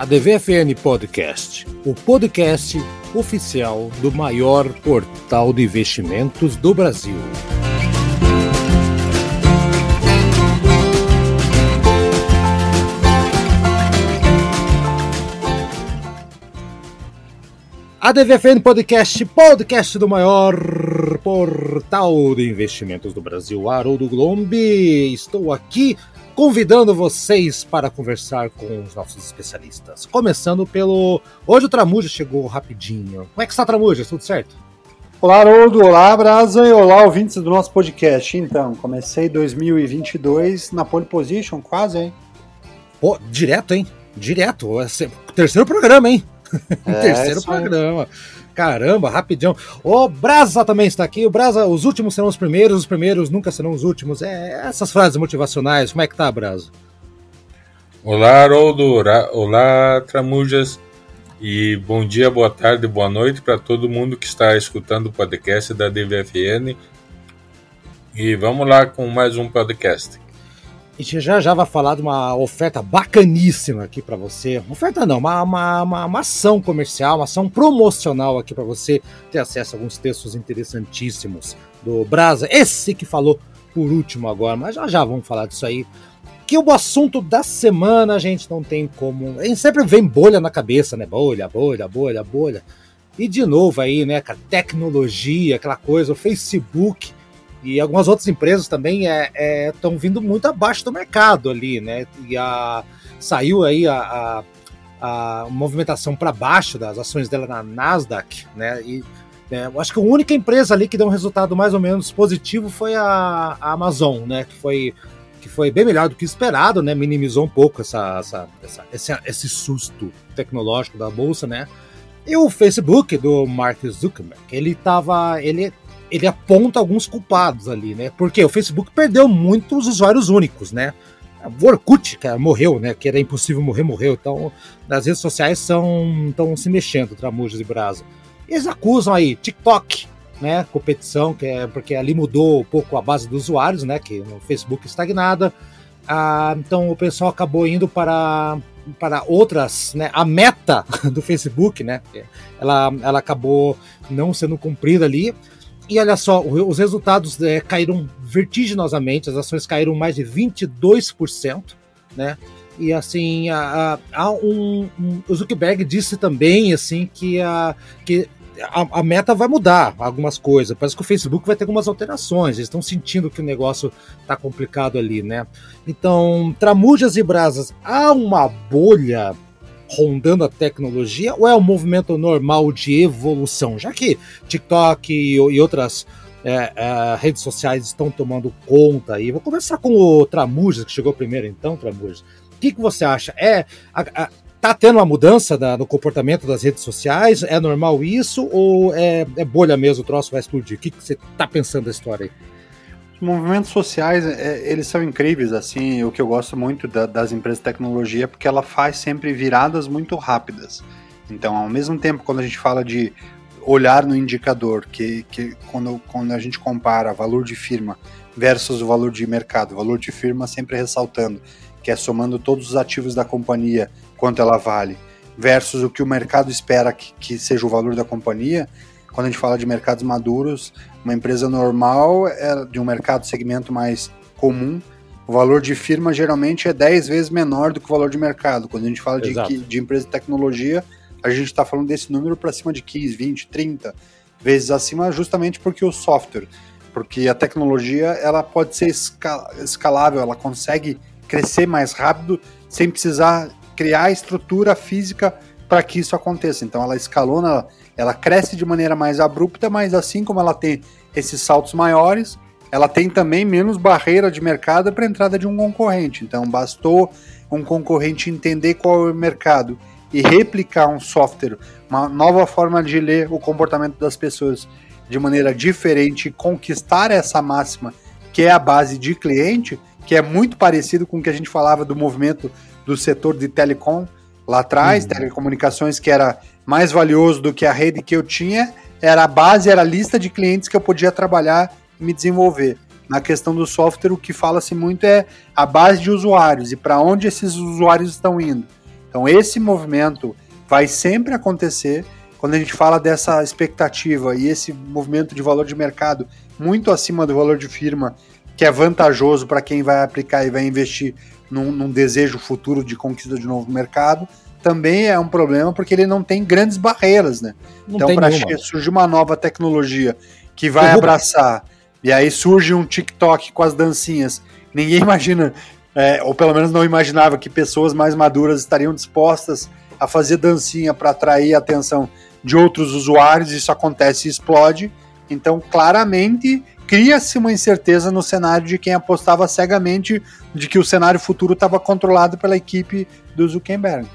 a DVFN Podcast, o podcast oficial do maior portal de investimentos do Brasil. A DVFN Podcast, podcast do maior portal de investimentos do Brasil, Haroldo Glombi. Estou aqui convidando vocês para conversar com os nossos especialistas. Começando pelo. Hoje o Tramuja chegou rapidinho. Como é que está, Tramuja? Tudo certo? Olá, Haroldo. Olá, Brasa. E olá, ouvintes do nosso podcast. Então, comecei 2022 na pole position, quase, hein? Pô, direto, hein? Direto. Terceiro programa, hein? É, Terceiro programa. Caramba, rapidão. O Brasa também está aqui. O Brasa, os últimos serão os primeiros, os primeiros nunca serão os últimos. É, essas frases motivacionais. Como é que tá, Brasa? Olá, Haroldo. Olá, Tramujas. E bom dia, boa tarde, boa noite para todo mundo que está escutando o podcast da DVFN. E vamos lá com mais um podcast. Gente já já vai falar de uma oferta bacaníssima aqui para você. Oferta não, uma, uma, uma, uma, ação comercial, uma ação promocional aqui para você ter acesso a alguns textos interessantíssimos do Brasa. Esse que falou por último agora, mas já já vamos falar disso aí. Que o assunto da semana a gente não tem como. A gente sempre vem bolha na cabeça, né? Bolha, bolha, bolha, bolha. E de novo aí, né, cara, tecnologia, aquela coisa, o Facebook e algumas outras empresas também estão é, é, vindo muito abaixo do mercado ali, né? E a, saiu aí a, a, a movimentação para baixo das ações dela na Nasdaq, né? E é, eu acho que a única empresa ali que deu um resultado mais ou menos positivo foi a, a Amazon, né? Que foi, que foi bem melhor do que esperado, né? Minimizou um pouco essa, essa, essa esse, esse susto tecnológico da bolsa, né? E o Facebook do Mark Zuckerberg, ele tava, ele ele aponta alguns culpados ali, né? Porque o Facebook perdeu muitos usuários únicos, né? O Orkut, que morreu, né? Que era impossível morrer, morreu. Então, as redes sociais estão se mexendo, Tramujas e Brasa. Eles acusam aí TikTok, né? Competição, que é porque ali mudou um pouco a base dos usuários, né? Que no Facebook estagnada. Ah, então o pessoal acabou indo para para outras, né? A meta do Facebook, né? Ela, ela acabou não sendo cumprida ali. E olha só, os resultados é, caíram vertiginosamente, as ações caíram mais de 22%, né? E assim, a, um, um, o Zuckerberg disse também assim que a, que a, a, meta vai mudar algumas coisas. Parece que o Facebook vai ter algumas alterações. Eles estão sentindo que o negócio está complicado ali, né? Então, tramujas e brasas, há uma bolha rondando a tecnologia ou é um movimento normal de evolução? Já que TikTok e, e outras é, é, redes sociais estão tomando conta aí. Vou começar com o Tramujas, que chegou primeiro então, Tramujas. O que, que você acha? É, a, a, tá tendo uma mudança da, no comportamento das redes sociais? É normal isso? Ou é, é bolha mesmo, o troço vai explodir? O que, que você tá pensando da história aí? Os movimentos sociais, é, eles são incríveis, assim, o que eu gosto muito da, das empresas de tecnologia, é porque ela faz sempre viradas muito rápidas. Então, ao mesmo tempo, quando a gente fala de olhar no indicador, que, que quando, quando a gente compara valor de firma versus o valor de mercado, valor de firma sempre ressaltando, que é somando todos os ativos da companhia, quanto ela vale, versus o que o mercado espera que, que seja o valor da companhia, quando a gente fala de mercados maduros, uma empresa normal é de um mercado segmento mais comum, o valor de firma geralmente é 10 vezes menor do que o valor de mercado. Quando a gente fala de, de empresa de tecnologia, a gente está falando desse número para cima de 15, 20, 30 vezes acima, justamente porque o software, porque a tecnologia ela pode ser escalável, ela consegue crescer mais rápido sem precisar criar estrutura física para que isso aconteça. Então ela escalona, ela cresce de maneira mais abrupta, mas assim como ela tem esses saltos maiores, ela tem também menos barreira de mercado para a entrada de um concorrente. Então, bastou um concorrente entender qual é o mercado e replicar um software, uma nova forma de ler o comportamento das pessoas de maneira diferente conquistar essa máxima que é a base de cliente, que é muito parecido com o que a gente falava do movimento do setor de telecom lá atrás, uhum. telecomunicações que era mais valioso do que a rede que eu tinha, era a base, era a lista de clientes que eu podia trabalhar e me desenvolver. Na questão do software, o que fala-se muito é a base de usuários e para onde esses usuários estão indo. Então esse movimento vai sempre acontecer quando a gente fala dessa expectativa e esse movimento de valor de mercado muito acima do valor de firma, que é vantajoso para quem vai aplicar e vai investir num, num, desejo futuro de conquista de novo mercado, também é um problema porque ele não tem grandes barreiras, né? Não então, para surgir uma nova tecnologia que vai abraçar, e aí surge um TikTok com as dancinhas, ninguém imagina, é, ou pelo menos não imaginava que pessoas mais maduras estariam dispostas a fazer dancinha para atrair a atenção de outros usuários, isso acontece e explode. Então, claramente, cria-se uma incerteza no cenário de quem apostava cegamente de que o cenário futuro estava controlado pela equipe do Zuckerberg.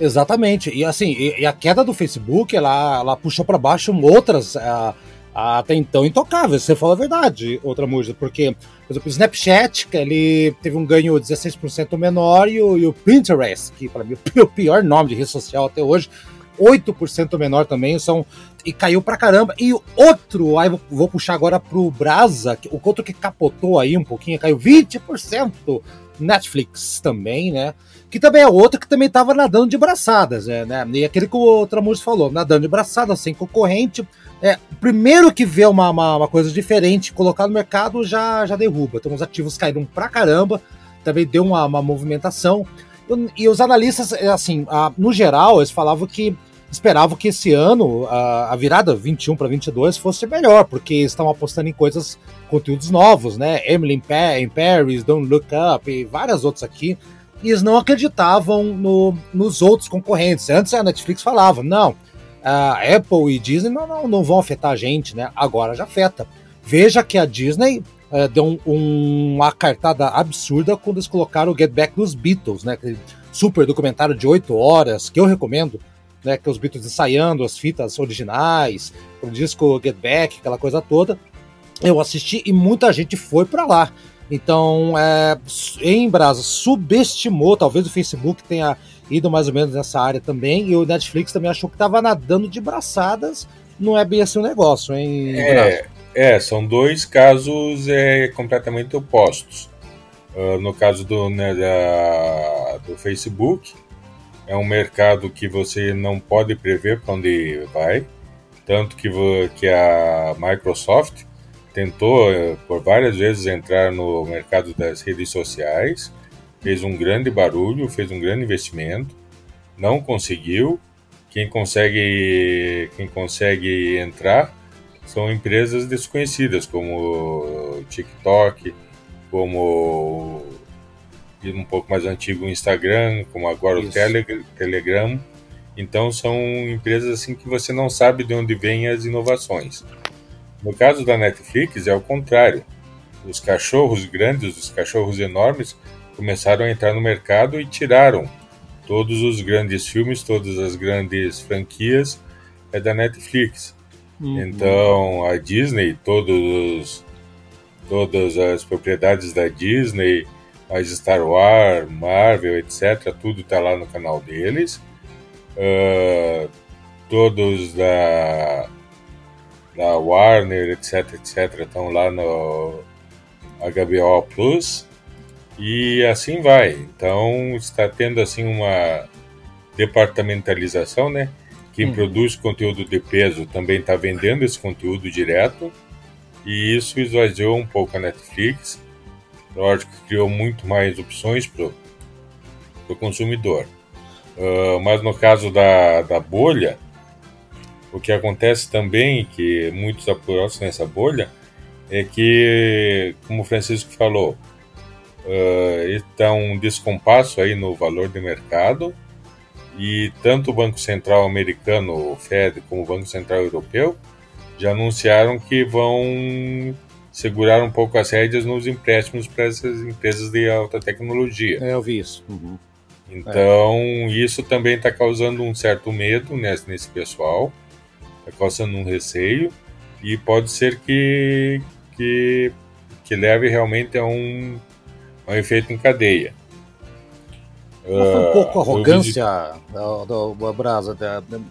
Exatamente. E assim, e, e a queda do Facebook, ela, ela puxou para baixo outras uh, até então intocáveis. Você falou a verdade, outra música, porque, por exemplo, o Snapchat, ele teve um ganho 16% menor, e o, e o Pinterest, que para mim é o pior nome de rede social até hoje, 8% menor também, são e caiu pra caramba. E outro, aí vou puxar agora pro Brasa, o outro que capotou aí um pouquinho, caiu 20%. Netflix também, né? Que também é outro que também tava nadando de braçadas, né? E aquele que o Tramus falou, nadando de braçadas, sem concorrente. É, primeiro que vê uma, uma, uma, coisa diferente, colocar no mercado já, já derruba. Então os ativos caíram pra caramba, também deu uma, uma movimentação. E os analistas, é, assim, no geral, eles falavam que esperavam que esse ano, a, virada 21 para 22, fosse melhor, porque estão apostando em coisas, conteúdos novos, né? Emily in Paris, Don't Look Up e várias outras aqui. E eles não acreditavam no, nos outros concorrentes. Antes a Netflix falava, não, a Apple e Disney não, não, não vão afetar a gente, né? Agora já afeta. Veja que a Disney é, deu um, um, uma cartada absurda quando eles colocaram o Get Back dos Beatles, né? Aquele super documentário de 8 horas, que eu recomendo, né? Que os Beatles ensaiando as fitas originais, o disco Get Back, aquela coisa toda. Eu assisti e muita gente foi para lá. Então, é, em Brasa, subestimou, talvez o Facebook tenha ido mais ou menos nessa área também, e o Netflix também achou que estava nadando de braçadas. Não é bem assim o negócio, hein? É, é, são dois casos é, completamente opostos. Uh, no caso do, né, da, do Facebook, é um mercado que você não pode prever para onde vai, tanto que, que a Microsoft tentou eh, por várias vezes entrar no mercado das redes sociais, fez um grande barulho, fez um grande investimento, não conseguiu. Quem consegue, quem consegue entrar são empresas desconhecidas, como TikTok, como um pouco mais antigo o Instagram, como agora Isso. o Telegram. Então são empresas assim que você não sabe de onde vêm as inovações. No caso da Netflix é o contrário. Os cachorros grandes, os cachorros enormes começaram a entrar no mercado e tiraram todos os grandes filmes, todas as grandes franquias é da Netflix. Uhum. Então, a Disney, todos, todas as propriedades da Disney, as Star Wars, Marvel, etc., tudo está lá no canal deles. Uh, todos da, da Warner, etc., etc., estão lá no HBO Plus. E assim vai. Então, está tendo assim uma departamentalização, né? Quem hum. produz conteúdo de peso também está vendendo esse conteúdo direto. E isso esvaziou um pouco a Netflix. Lógico que criou muito mais opções para o consumidor. Uh, mas no caso da, da bolha, o que acontece também, que muitos apostam nessa bolha, é que, como o Francisco falou, uh, está um descompasso aí no valor de mercado e tanto o Banco Central americano, o Fed, como o Banco Central europeu já anunciaram que vão segurar um pouco as rédeas nos empréstimos para essas empresas de alta tecnologia. É, eu vi isso. Uhum. Então, é. isso também está causando um certo medo nesse, nesse pessoal, está causando um receio, e pode ser que, que, que leve realmente a um, a um efeito em cadeia. Foi um pouco a ah, arrogância do, do, do Brasa.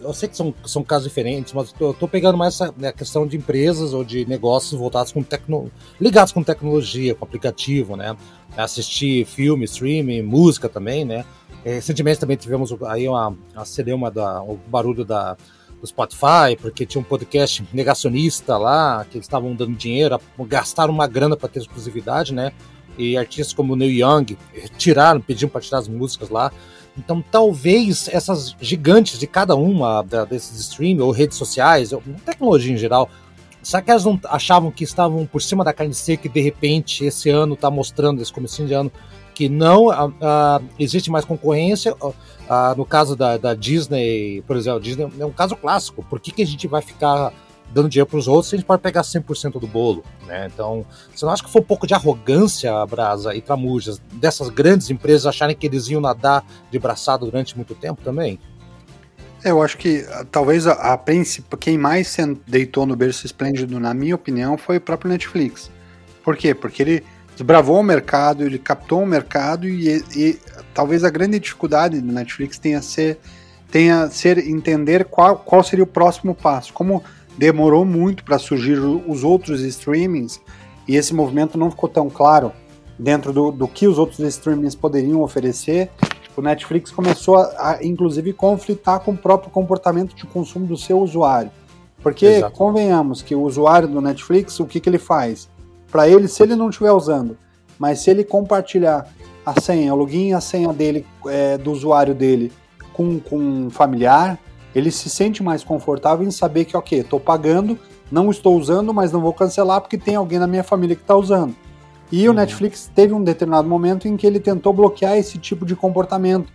Eu sei que são, são casos diferentes, mas eu tô pegando mais essa né, questão de empresas ou de negócios voltados com tecno, ligados com tecnologia, com aplicativo, né? Assistir filme, streaming, música também, né? É, recentemente também tivemos aí uma, uma celeuma da, o barulho da, do Spotify, porque tinha um podcast negacionista lá, que eles estavam dando dinheiro, gastaram uma grana para ter exclusividade, né? E artistas como Neil Young tiraram, pediam para tirar as músicas lá. Então, talvez essas gigantes de cada uma da, desses streams ou redes sociais, ou tecnologia em geral, será que elas não achavam que estavam por cima da carne seca e de repente esse ano está mostrando, esse começo de ano, que não existe mais concorrência? Uh, no caso da, da, Disney, por exemplo, Disney é um caso clássico. Por que, que a gente vai ficar dando dinheiro para os outros se a gente pode pegar 100% do bolo? Né? Então, você não acha que foi um pouco de arrogância, Brasa e Tramujas, dessas grandes empresas acharem que eles iam nadar de braçada durante muito tempo também? É, eu acho que talvez a, a princípio, quem mais deitou no berço esplêndido, na minha opinião, foi o próprio Netflix. Por quê? Porque ele desbravou o mercado, ele captou o mercado e, e talvez a grande dificuldade do Netflix tenha ser tenha ser entender qual, qual seria o próximo passo. Como demorou muito para surgir os outros streamings e esse movimento não ficou tão claro dentro do, do que os outros streamings poderiam oferecer, o Netflix começou a, a, inclusive, conflitar com o próprio comportamento de consumo do seu usuário. Porque, Exato. convenhamos que o usuário do Netflix, o que, que ele faz? Para ele, se ele não estiver usando, mas se ele compartilhar a senha, o login e a senha dele, é, do usuário dele, com, com um familiar, ele se sente mais confortável em saber que, ok, estou pagando, não estou usando, mas não vou cancelar porque tem alguém na minha família que está usando. E uhum. o Netflix teve um determinado momento em que ele tentou bloquear esse tipo de comportamento,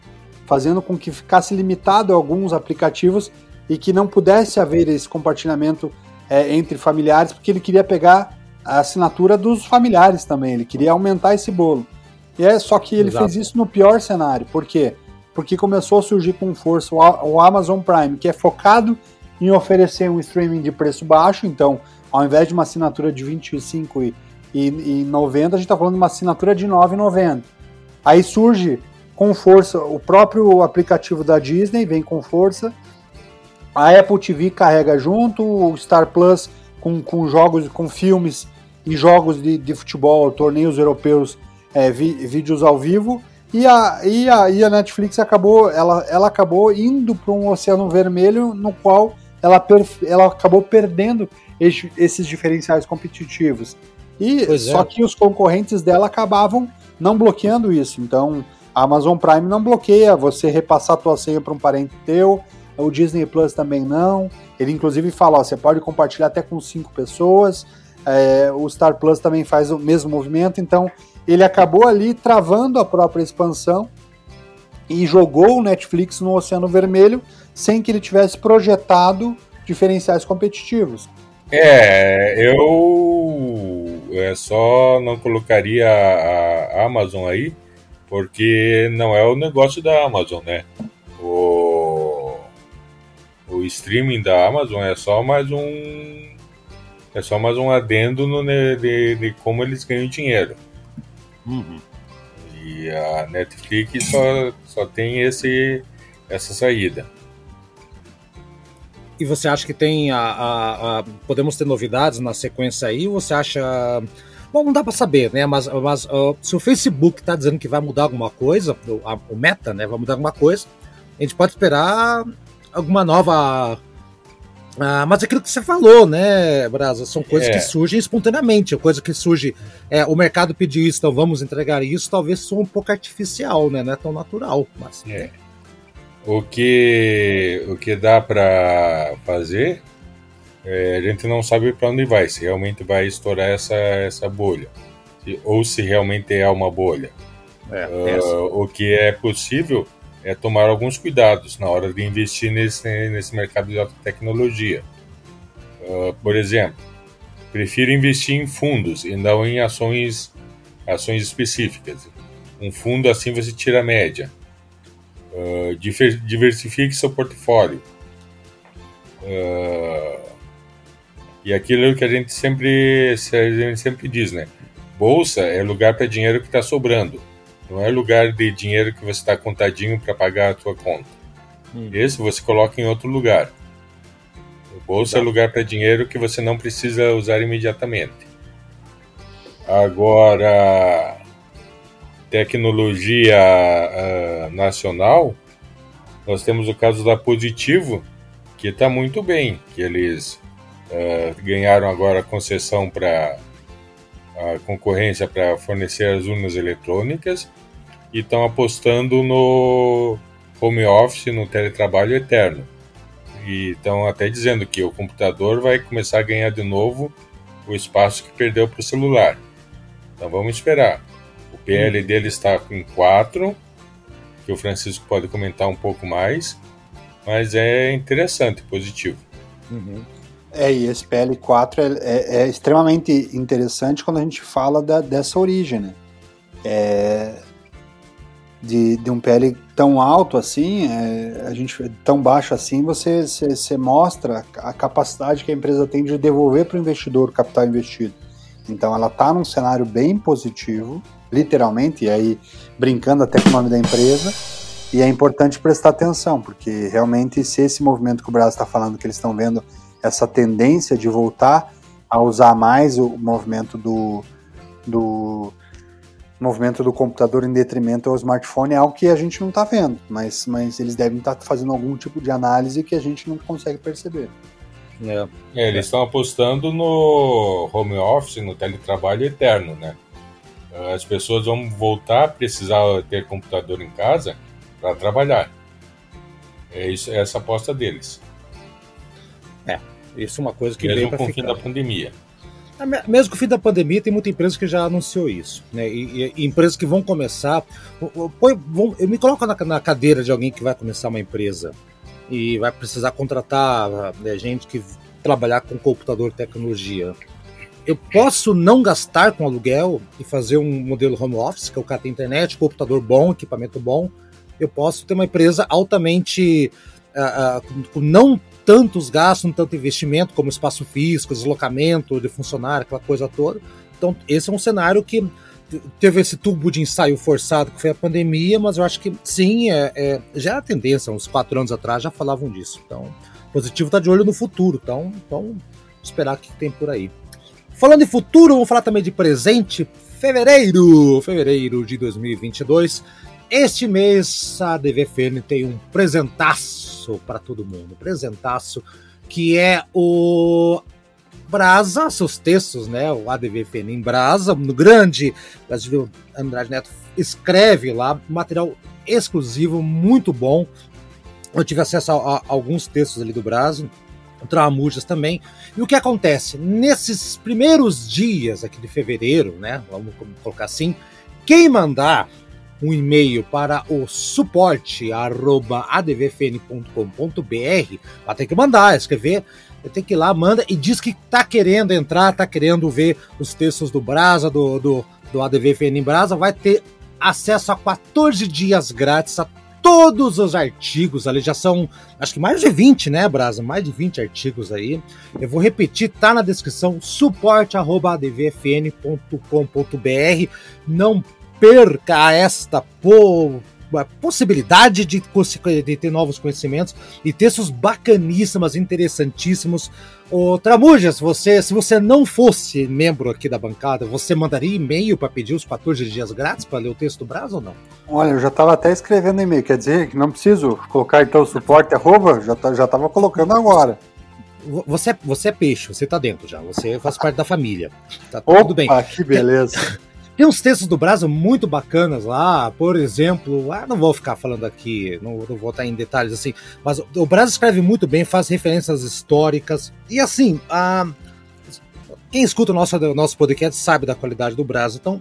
fazendo com que ficasse limitado a alguns aplicativos e que não pudesse haver esse compartilhamento é, entre familiares, porque ele queria pegar a assinatura dos familiares também, ele queria aumentar esse bolo. E é só que ele Exato. fez isso no pior cenário. Por quê? Porque começou a surgir com força o Amazon Prime, que é focado em oferecer um streaming de preço baixo, então, ao invés de uma assinatura de 25 e e, e 90 a gente está falando de uma assinatura de 9,90. Aí surge com força o próprio aplicativo da Disney, vem com força. A Apple TV carrega junto, o Star Plus com, com jogos, com filmes e jogos de, de futebol, torneios europeus, é, vi, vídeos ao vivo. E a, e a, e a Netflix acabou, ela, ela acabou indo para um oceano vermelho no qual ela, ela acabou perdendo esses diferenciais competitivos. E pois só é. que os concorrentes dela acabavam não bloqueando isso. Então, a Amazon Prime não bloqueia você repassar a tua senha para um parente teu, o Disney Plus também não. Ele inclusive fala, ó, você pode compartilhar até com cinco pessoas. É, o Star Plus também faz o mesmo movimento, então ele acabou ali travando a própria expansão e jogou o Netflix no Oceano Vermelho sem que ele tivesse projetado diferenciais competitivos. É, eu é, só não colocaria a, Amazon aí, porque não é o negócio da Amazon, né? O, o streaming da Amazon é só mais um é só mais um adendo no, de, de como eles ganham dinheiro. Uhum. E a Netflix só, só tem esse, essa saída. E você acha que tem a, a, a, podemos ter novidades na sequência aí? Ou você acha Bom, não dá para saber, né? Mas, mas uh, se o Facebook está dizendo que vai mudar alguma coisa, o, a, o, Meta, né, vai mudar alguma coisa, a gente pode esperar alguma nova. Uh, mas aquilo que você falou, né, Brasa, são coisas é. que surgem espontaneamente, coisa que surge. É, o mercado pediu isso, então vamos entregar isso, talvez seja um pouco artificial, né? Não é tão natural. Mas... É. O que, o que dá para fazer, é, a gente não sabe para onde vai, se realmente vai estourar essa, essa bolha, se, ou se realmente é uma bolha. É, uh, o que é possível é tomar alguns cuidados na hora de investir nesse, nesse mercado de alta tecnologia. Uh, por exemplo, prefiro investir em fundos e não em ações, ações específicas. Um fundo assim você tira a média. Uh, diversifique seu portfólio. Uh, e aquilo que a gente sempre, a gente sempre diz, né? Bolsa é lugar para dinheiro que está sobrando. Não é lugar de dinheiro que você está contadinho para pagar a sua conta. Hum. Esse você coloca em outro lugar. bolsa é lugar para dinheiro que você não precisa usar imediatamente. Agora, tecnologia uh, nacional, nós temos o caso da Positivo, que está muito bem, que eles uh, ganharam agora a concessão para a concorrência para fornecer as urnas eletrônicas e estão apostando no home office, no teletrabalho eterno. E estão até dizendo que o computador vai começar a ganhar de novo o espaço que perdeu para o celular. Então vamos esperar. O PL dele está em 4, que o Francisco pode comentar um pouco mais, mas é interessante, positivo. Uhum. É, e esse PL4 é, é, é, extremamente interessante quando a gente fala da, dessa origem, né? É, de, de um PL tão alto assim, é, a gente tão baixo assim, você, você, você, mostra a capacidade que a empresa tem de devolver para o investidor o capital investido. Então ela está num cenário bem positivo, literalmente, e aí brincando até com o nome da empresa, e é importante prestar atenção, porque realmente se esse movimento que o Brasil está falando, que eles estão vendo essa tendência de voltar a usar mais o movimento do, do movimento do computador em detrimento ao smartphone é algo que a gente não está vendo, mas, mas eles devem estar tá fazendo algum tipo de análise que a gente não consegue perceber. É. É, eles estão apostando no home office, no teletrabalho eterno, né? As pessoas vão voltar a precisar ter computador em casa para trabalhar. É isso, é essa aposta deles. É, isso é uma coisa que Mesmo veio para ficar. com o fim da pandemia. Mesmo com o fim da pandemia, tem muita empresa que já anunciou isso. Né? E, e, empresas que vão começar. vão, eu me coloco na, na, cadeira de alguém que vai começar uma empresa e vai precisar contratar né, gente que trabalhar com computador tecnologia. Eu posso não gastar com aluguel e fazer um modelo home office, que é o cara tem internet, computador bom, equipamento bom. Eu posso ter uma empresa altamente. Uh, uh, não tantos gastos, tanto investimento como espaço físico, deslocamento de funcionário, aquela coisa toda. Então, esse é um cenário que teve esse tubo de ensaio forçado que foi a pandemia, mas eu acho que sim, é, é já era tendência, uns quatro anos atrás já falavam disso. Então, positivo está de olho no futuro, então, então esperar o que tem por aí. Falando em futuro, vamos falar também de presente. Fevereiro, fevereiro de 2022. Este mês a DVFN tem um presentaço para todo mundo, presentaço que é o Brasa, seus textos, né? O ADVFN em Brasa, no grande Brasil Andrade Neto escreve lá, material exclusivo, muito bom. Eu tive acesso a, a alguns textos ali do Brasa, Tramujas também. E o que acontece? Nesses primeiros dias aqui de fevereiro, né? Vamos colocar assim, quem mandar um e-mail para o suporte advfn.com.br, vai ter que mandar, escrever, tem que ir lá, manda e diz que tá querendo entrar, tá querendo ver os textos do Brasa, do, do, do ADVFN em Brasa, vai ter acesso a 14 dias grátis a todos os artigos ali, já são acho que mais de 20, né, Brasa? Mais de 20 artigos aí. Eu vou repetir, tá na descrição, suporte.advfn.com.br. Não perca esta po possibilidade de, de, ter novos conhecimentos e textos bacaníssimos, interessantíssimos. Ô, Tramujas, você, se você não fosse membro aqui da bancada, você mandaria e-mail para pedir os 14 dias grátis para ler o texto do Brás ou não? Olha, eu já estava até escrevendo e-mail, quer dizer que não preciso colocar então o suporte arroba, já, tá, já tava colocando agora. Você, você é peixe, você tá dentro já, você faz parte da família. Tá Opa, tudo bem. que beleza. Tem uns textos do Brasil muito bacanas lá, por exemplo, ah, não vou ficar falando aqui, não, não vou estar em detalhes assim, mas o Brasil escreve muito bem, faz referências históricas, e assim, a, quem escuta o nosso, nosso podcast sabe da qualidade do Brasil, então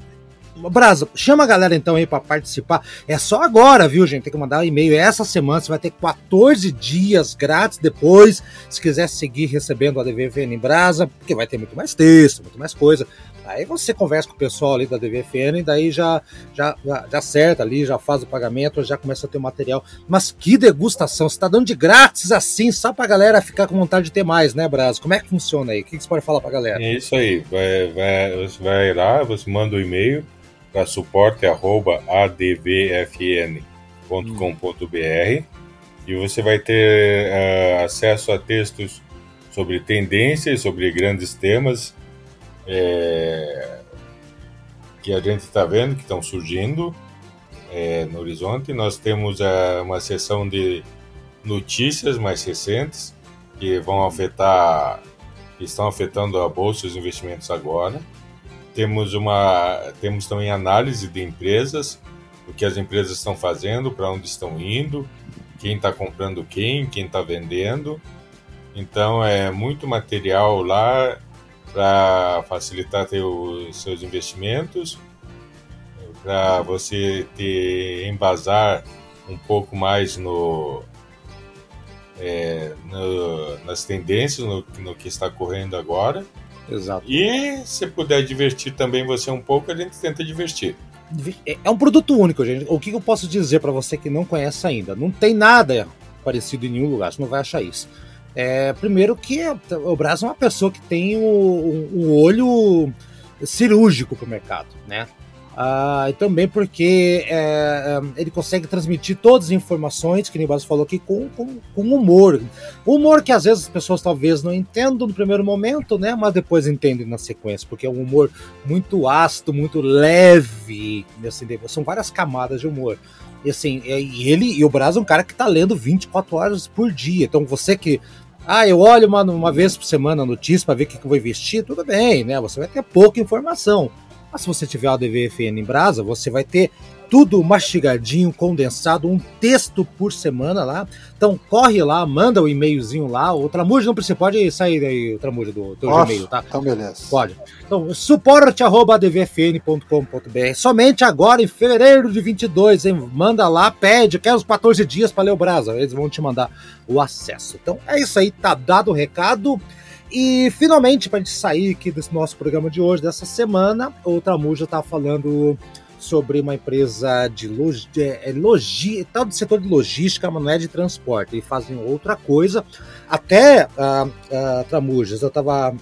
Brasa, chama a galera então aí para participar. É só agora, viu, gente? Tem que mandar um e-mail essa semana. Você vai ter 14 dias grátis depois. Se quiser seguir recebendo a DVFN em Brasa, porque vai ter muito mais texto, muito mais coisa. Aí você conversa com o pessoal ali da DVFN e daí já, já, já, já acerta ali, já faz o pagamento, já começa a ter o material. Mas que degustação! Você tá dando de grátis assim, só pra galera ficar com vontade de ter mais, né, Brasa? Como é que funciona aí? O que você pode falar pra galera? É isso aí. Vai, vai, você vai lá, você manda o um e-mail para suporte.advfn.com.br e você vai ter uh, acesso a textos sobre tendências, sobre grandes temas é, que a gente está vendo que estão surgindo é, no horizonte. Nós temos é, uma sessão de notícias mais recentes que vão afetar, que estão afetando a bolsa e os investimentos agora. Temos uma, temos também análise de empresas, o que as empresas estão fazendo, para onde estão indo, quem está comprando quem, quem está vendendo. Então é muito material lá para facilitar os seus investimentos, para você ter embasar um pouco mais no, é, no nas tendências, no, no, que está correndo agora. Exato. E se puder divertir também você um pouco, a gente tenta divertir. É, é um produto único, gente. O que eu posso dizer para você que não conhece ainda? Não tem nada parecido em nenhum lugar, você não vai achar isso. É, primeiro que o Brasil é uma pessoa que tem um, um olho cirúrgico para o mercado, né? Ah, e também porque é, é, ele consegue transmitir todas as informações, que o Nibasso falou aqui, com, com, com, humor. Humor que às vezes as pessoas talvez não entendam no primeiro momento, né? Mas depois entendem na sequência, porque é um humor muito ácido, muito leve. Assim, são várias camadas de humor. E assim, e ele e o Brasil é um cara que está lendo 24 horas por dia. Então você que ah, eu olho uma, uma vez por semana a notícia para ver o que, que eu vou investir, tudo bem, né? Você vai ter pouca informação. Mas se você tiver a DVFN em brasa, você vai ter tudo mastigadinho, condensado, um texto por semana lá. Então corre lá, manda o um e-mailzinho lá. O Tramujo não precisa, pode sair aí o Tramujo do teu e-mail, tá? Então beleza. Pode. Então, suporte@dvfn.com.br. Somente agora em fevereiro de 22, hein? Manda lá, pede, quer os 14 dias para ler o Brasa, eles vão te mandar o acesso. Então é isso aí, tá dado o recado. E finalmente, para a gente sair aqui desse nosso programa de hoje, dessa semana, o Tramuja está falando sobre uma empresa de log... é, logi... tal do setor de logística, mas não é de transporte. Eles fazem outra coisa. Até, uh, uh, Tramujas, eu estava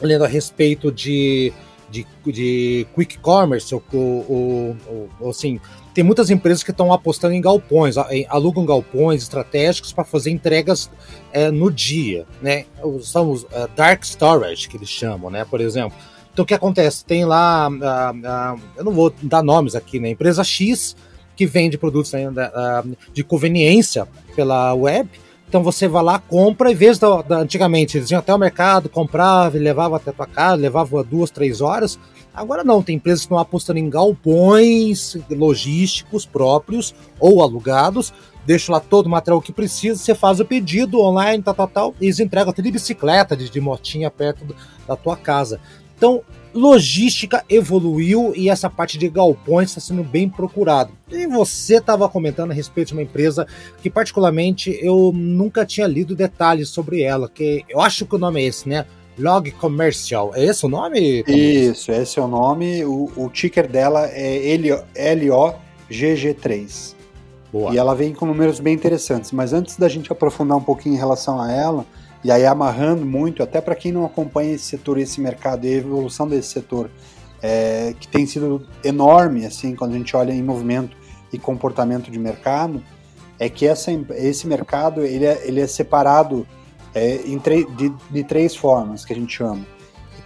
lendo a respeito de, de, de quick commerce, o, o, o, assim, tem muitas empresas que estão apostando em galpões, alugam galpões estratégicos para fazer entregas é, no dia, né? São os uh, dark storage que eles chamam, né? Por exemplo. Então o que acontece? Tem lá, uh, uh, eu não vou dar nomes aqui, né? Empresa X que vende produtos ainda de conveniência pela web. Então você vai lá, compra, em vez da, da antigamente eles iam até o mercado, comprava e levava até a tua casa, levava duas, três horas. Agora não, tem empresas que estão apostando em galpões logísticos próprios ou alugados, deixa lá todo o material que precisa, você faz o pedido online, tal, tal, tal, e eles entregam até de bicicleta, de, de motinha perto da tua casa. Então, logística evoluiu e essa parte de galpões está sendo bem procurado. E você estava comentando a respeito de uma empresa que, particularmente, eu nunca tinha lido detalhes sobre ela, que eu acho que o nome é esse, né? Log Commercial. É esse o nome? Isso, esse é o nome. O, o ticker dela é LOGG3. Boa. E ela vem com números bem interessantes. Mas antes da gente aprofundar um pouquinho em relação a ela, e aí amarrando muito, até para quem não acompanha esse setor, esse mercado e a evolução desse setor, é, que tem sido enorme, assim, quando a gente olha em movimento e comportamento de mercado, é que essa, esse mercado ele é, ele é separado é, de, de, três formas que a gente chama.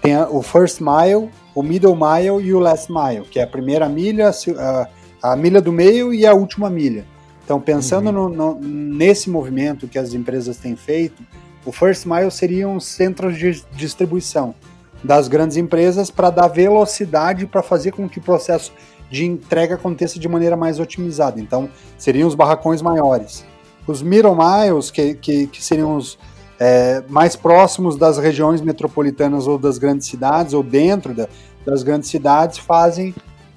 Tem a, o first mile, o middle mile e o last mile, que é a primeira milha, a, a milha do meio e a última milha. Então, pensando uhum. no, no, nesse movimento que as empresas têm feito, o first mile seriam centros de distribuição das grandes empresas para dar velocidade para fazer com que o processo de entrega aconteça de maneira mais otimizada. Então, seriam os barracões maiores. Os middle miles, que, que, que seriam os, é, mais próximos das regiões metropolitanas ou das grandes cidades, ou dentro da, das grandes cidades, fazem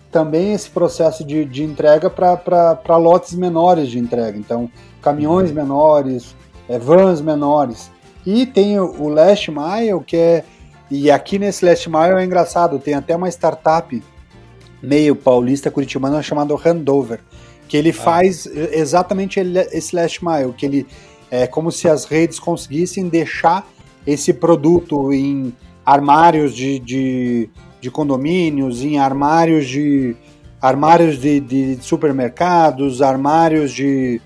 também esse processo de, de entrega para lotes menores de entrega. Então, caminhões menores, é, vans menores. E tem o, o Last Mile, que é. E aqui nesse Last Mile é engraçado, tem até uma startup meio paulista curitibana chamada Handover, que ele ah. faz exatamente esse Last Mile, que ele é como se as redes conseguissem deixar esse produto em armários de, de, de condomínios, em armários de armários de, de supermercados, armários de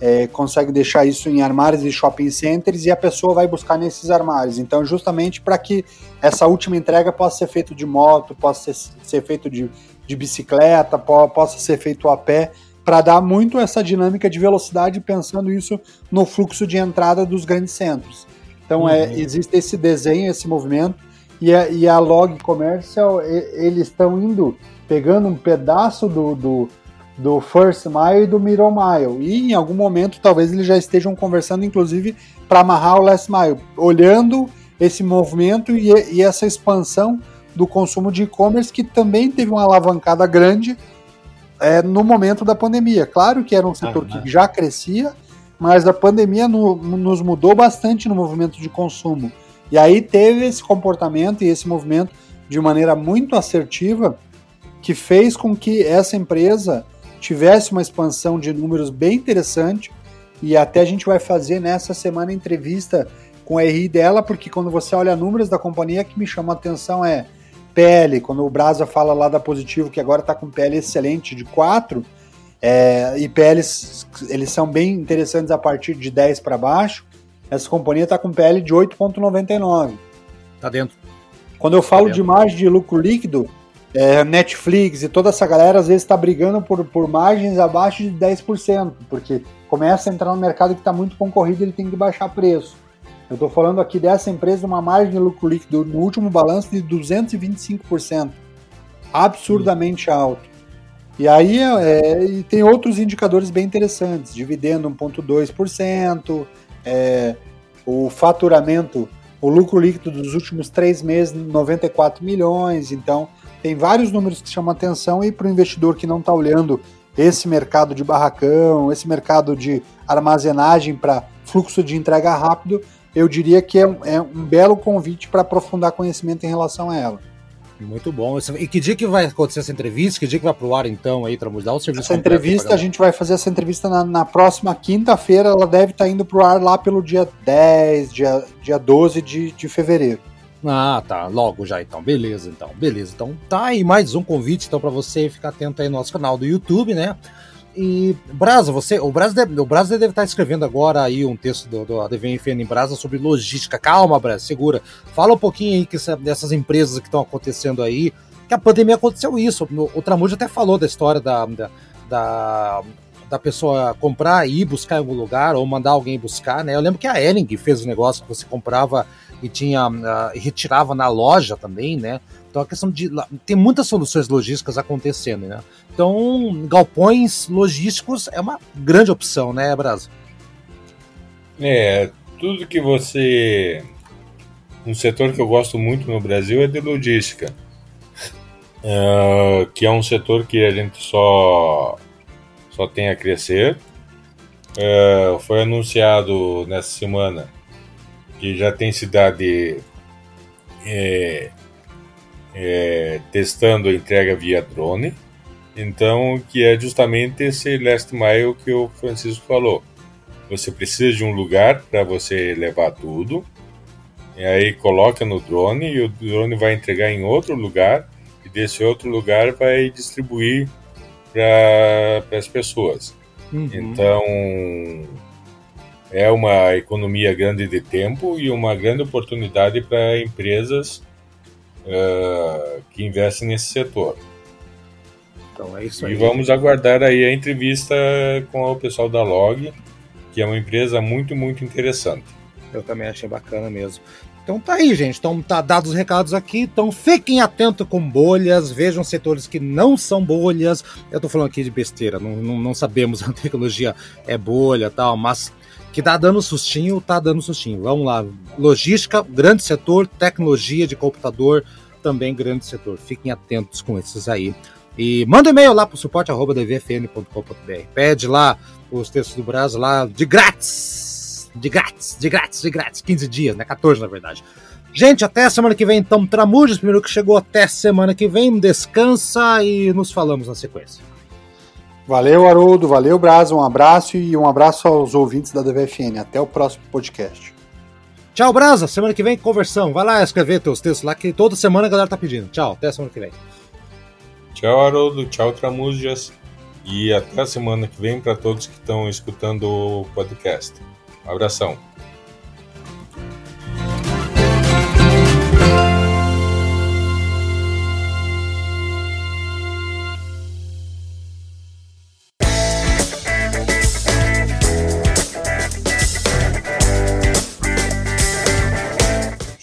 é, consegue deixar isso em armários de shopping centers e a pessoa vai buscar nesses armários. Então, justamente para que essa última entrega possa ser feita de moto, possa ser, ser feito de de bicicleta, po possa ser feito a pé, para dar muito essa dinâmica de velocidade, pensando isso no fluxo de entrada dos grandes centros. Então é, uhum. é, existe esse desenho, esse movimento, e a, e a Log Commercial, eles estão indo, pegando um pedaço do, do, do First Mile e do Middle Mile, e em algum momento talvez eles já estejam conversando, inclusive, para amarrar o Last Mile, olhando esse movimento e, e essa expansão do consumo de e-commerce que também teve uma alavancada grande é, no momento da pandemia. Claro que era um setor ah, que já crescia, mas a pandemia no, nos mudou bastante no movimento de consumo. E aí teve esse comportamento e esse movimento de maneira muito assertiva que fez com que essa empresa tivesse uma expansão de números bem interessante e até a gente vai fazer nessa semana entrevista com a RI dela, porque quando você olha números da companhia, que me chama a atenção é PL, quando o Brasa fala lá da Positivo, que agora está com PL excelente de 4, é, e PLs eles são bem interessantes a partir de 10 para baixo, essa companhia está com PL de 8,99. Tá dentro. Quando eu falo tá de margem de lucro líquido, é, Netflix e toda essa galera às vezes está brigando por, por margens abaixo de 10%, porque começa a entrar no mercado que está muito concorrido e ele tem que baixar preço. Eu estou falando aqui dessa empresa uma margem de lucro líquido no último balanço de 225%, absurdamente alto. E aí é, e tem outros indicadores bem interessantes, dividendo 1,2%, é, o faturamento, o lucro líquido dos últimos três meses, 94 milhões. Então, tem vários números que chamam atenção e para o investidor que não está olhando esse mercado de barracão, esse mercado de armazenagem para fluxo de entrega rápido, eu diria que é um, é um belo convite para aprofundar conhecimento em relação a ela. Muito bom. E que dia que vai acontecer essa entrevista? Que dia que vai pro ar então aí, Tramujas? o serviço Essa entrevista, a gente vai fazer essa entrevista na, na próxima quinta-feira. Ela deve estar tá indo pro ar lá pelo dia 10, dia, dia 12 de, de fevereiro. Ah, tá. Logo já então. Beleza, então. Beleza. Então tá aí mais um convite então para você ficar atento aí no nosso canal do YouTube, né? E Brasa, você, o Brasa, deve, o Brasa deve estar escrevendo agora aí um texto do, do ADVFN em Brasa sobre logística. Calma, Brasa, segura. Fala um pouquinho aí que dessas empresas que estão acontecendo aí, que a pandemia aconteceu isso. O, o até falou da história da, da, da, da pessoa comprar e ir buscar em algum lugar ou mandar alguém buscar, né? Eu lembro que a Ering fez um negócio que você comprava e tinha uh, retirava na loja também, né? Então a questão de tem muitas soluções logísticas acontecendo, né? Então galpões logísticos é uma grande opção, né, Brasil? É, tudo que você um setor que eu gosto muito no Brasil é de logística, uh, que é um setor que a gente só só tem a crescer. Uh, foi anunciado nessa semana que já tem cidade é, é, testando a entrega via drone. Então, que é justamente esse last mile que o Francisco falou. Você precisa de um lugar para você levar tudo, e aí coloca no drone e o drone vai entregar em outro lugar e desse outro lugar vai distribuir para as pessoas. Uhum. Então, é uma economia grande de tempo e uma grande oportunidade para empresas uh, que investem nesse setor. Então é isso aí. E vamos aguardar aí a entrevista com o pessoal da Log, que é uma empresa muito, muito interessante. Eu também achei bacana mesmo. Então tá aí, gente. Então tá dados os recados aqui. Então fiquem atentos com bolhas, vejam setores que não são bolhas. Eu tô falando aqui de besteira, não, não, não sabemos a tecnologia é bolha tal, mas que tá dando sustinho, tá dando sustinho. Vamos lá. Logística, grande setor, tecnologia de computador, também grande setor. Fiquem atentos com esses aí. E manda um e-mail lá pro suporte.dvfn.com.br. Pede lá os textos do Brasil lá de grátis. De grátis, de grátis, de grátis. 15 dias, né? 14 na verdade. Gente, até semana que vem, então, Tramujas, primeiro que chegou até semana que vem. Descansa e nos falamos na sequência. Valeu, Haroldo. Valeu, Braz. Um abraço e um abraço aos ouvintes da DVFN. Até o próximo podcast. Tchau, Brasa. Semana que vem, conversão. Vai lá escrever teus textos lá, que toda semana a galera tá pedindo. Tchau, até a semana que vem. Tchau, Haroldo. Tchau, Tramujas. E até a semana que vem para todos que estão escutando o podcast. Um abração.